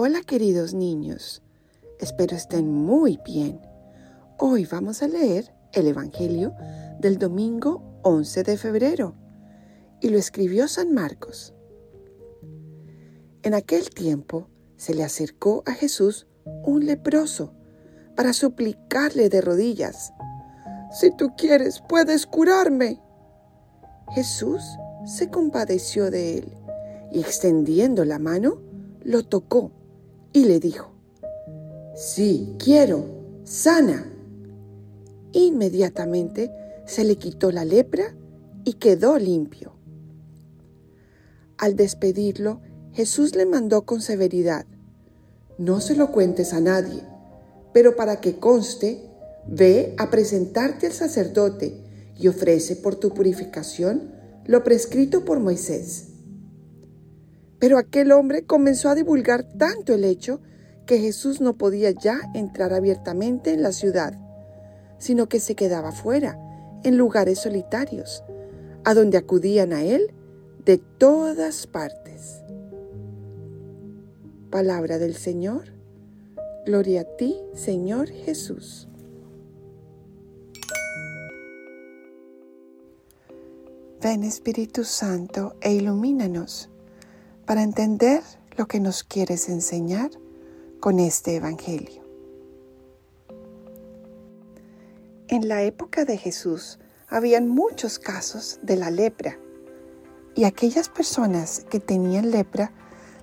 Hola queridos niños, espero estén muy bien. Hoy vamos a leer el Evangelio del domingo 11 de febrero y lo escribió San Marcos. En aquel tiempo se le acercó a Jesús un leproso para suplicarle de rodillas, Si tú quieres, puedes curarme. Jesús se compadeció de él y extendiendo la mano, lo tocó y le dijo, Sí, quiero, sana. Inmediatamente se le quitó la lepra y quedó limpio. Al despedirlo, Jesús le mandó con severidad, No se lo cuentes a nadie, pero para que conste, ve a presentarte al sacerdote y ofrece por tu purificación lo prescrito por Moisés. Pero aquel hombre comenzó a divulgar tanto el hecho que Jesús no podía ya entrar abiertamente en la ciudad, sino que se quedaba fuera, en lugares solitarios, a donde acudían a él de todas partes. Palabra del Señor. Gloria a ti, Señor Jesús. Ven Espíritu Santo e ilumínanos para entender lo que nos quieres enseñar con este Evangelio. En la época de Jesús habían muchos casos de la lepra y aquellas personas que tenían lepra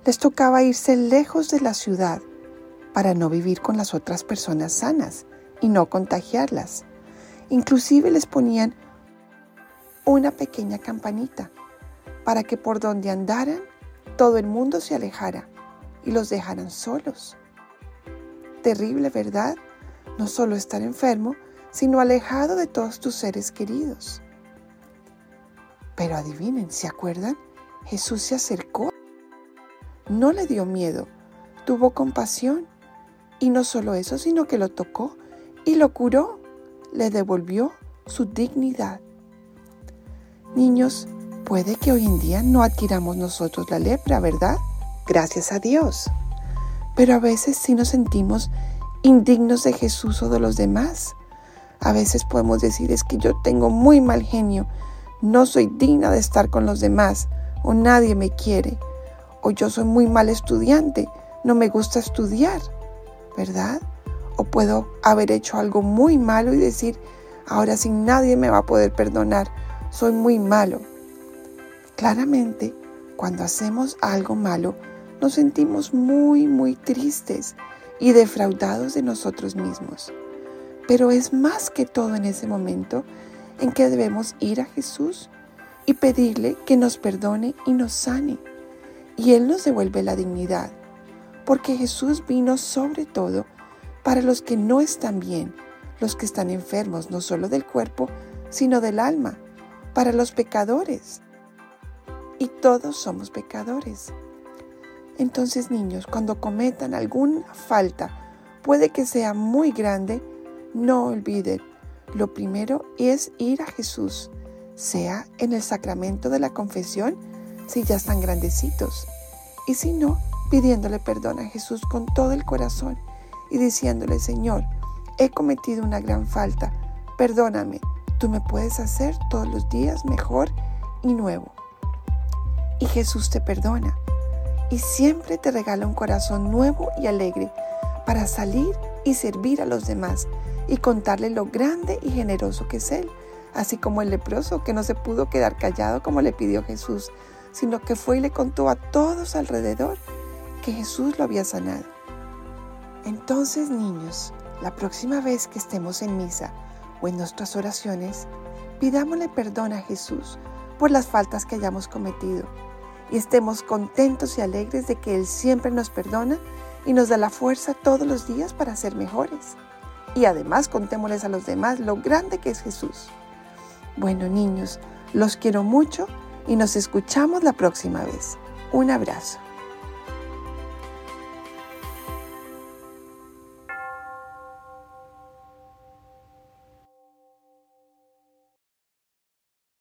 les tocaba irse lejos de la ciudad para no vivir con las otras personas sanas y no contagiarlas. Inclusive les ponían una pequeña campanita para que por donde andaran todo el mundo se alejara y los dejaran solos. Terrible, ¿verdad? No solo estar enfermo, sino alejado de todos tus seres queridos. Pero adivinen, ¿se acuerdan? Jesús se acercó. No le dio miedo, tuvo compasión. Y no solo eso, sino que lo tocó y lo curó, le devolvió su dignidad. Niños, Puede que hoy en día no adquiramos nosotros la lepra, ¿verdad? Gracias a Dios. Pero a veces sí nos sentimos indignos de Jesús o de los demás. A veces podemos decir es que yo tengo muy mal genio, no soy digna de estar con los demás, o nadie me quiere, o yo soy muy mal estudiante, no me gusta estudiar, ¿verdad? O puedo haber hecho algo muy malo y decir, ahora sin nadie me va a poder perdonar, soy muy malo. Claramente, cuando hacemos algo malo, nos sentimos muy, muy tristes y defraudados de nosotros mismos. Pero es más que todo en ese momento en que debemos ir a Jesús y pedirle que nos perdone y nos sane. Y Él nos devuelve la dignidad, porque Jesús vino sobre todo para los que no están bien, los que están enfermos no solo del cuerpo, sino del alma, para los pecadores, y todos somos pecadores. Entonces, niños, cuando cometan alguna falta, puede que sea muy grande, no olviden, lo primero es ir a Jesús, sea en el sacramento de la confesión, si ya están grandecitos, y si no, pidiéndole perdón a Jesús con todo el corazón y diciéndole, Señor, he cometido una gran falta, perdóname, tú me puedes hacer todos los días mejor y nuevo y Jesús te perdona y siempre te regala un corazón nuevo y alegre para salir y servir a los demás y contarle lo grande y generoso que es Él, así como el leproso que no se pudo quedar callado como le pidió Jesús, sino que fue y le contó a todos alrededor que Jesús lo había sanado. Entonces, niños, la próxima vez que estemos en misa o en nuestras oraciones, pidámosle perdón a Jesús por las faltas que hayamos cometido y estemos contentos y alegres de que Él siempre nos perdona y nos da la fuerza todos los días para ser mejores. Y además contémosles a los demás lo grande que es Jesús. Bueno niños, los quiero mucho y nos escuchamos la próxima vez. Un abrazo.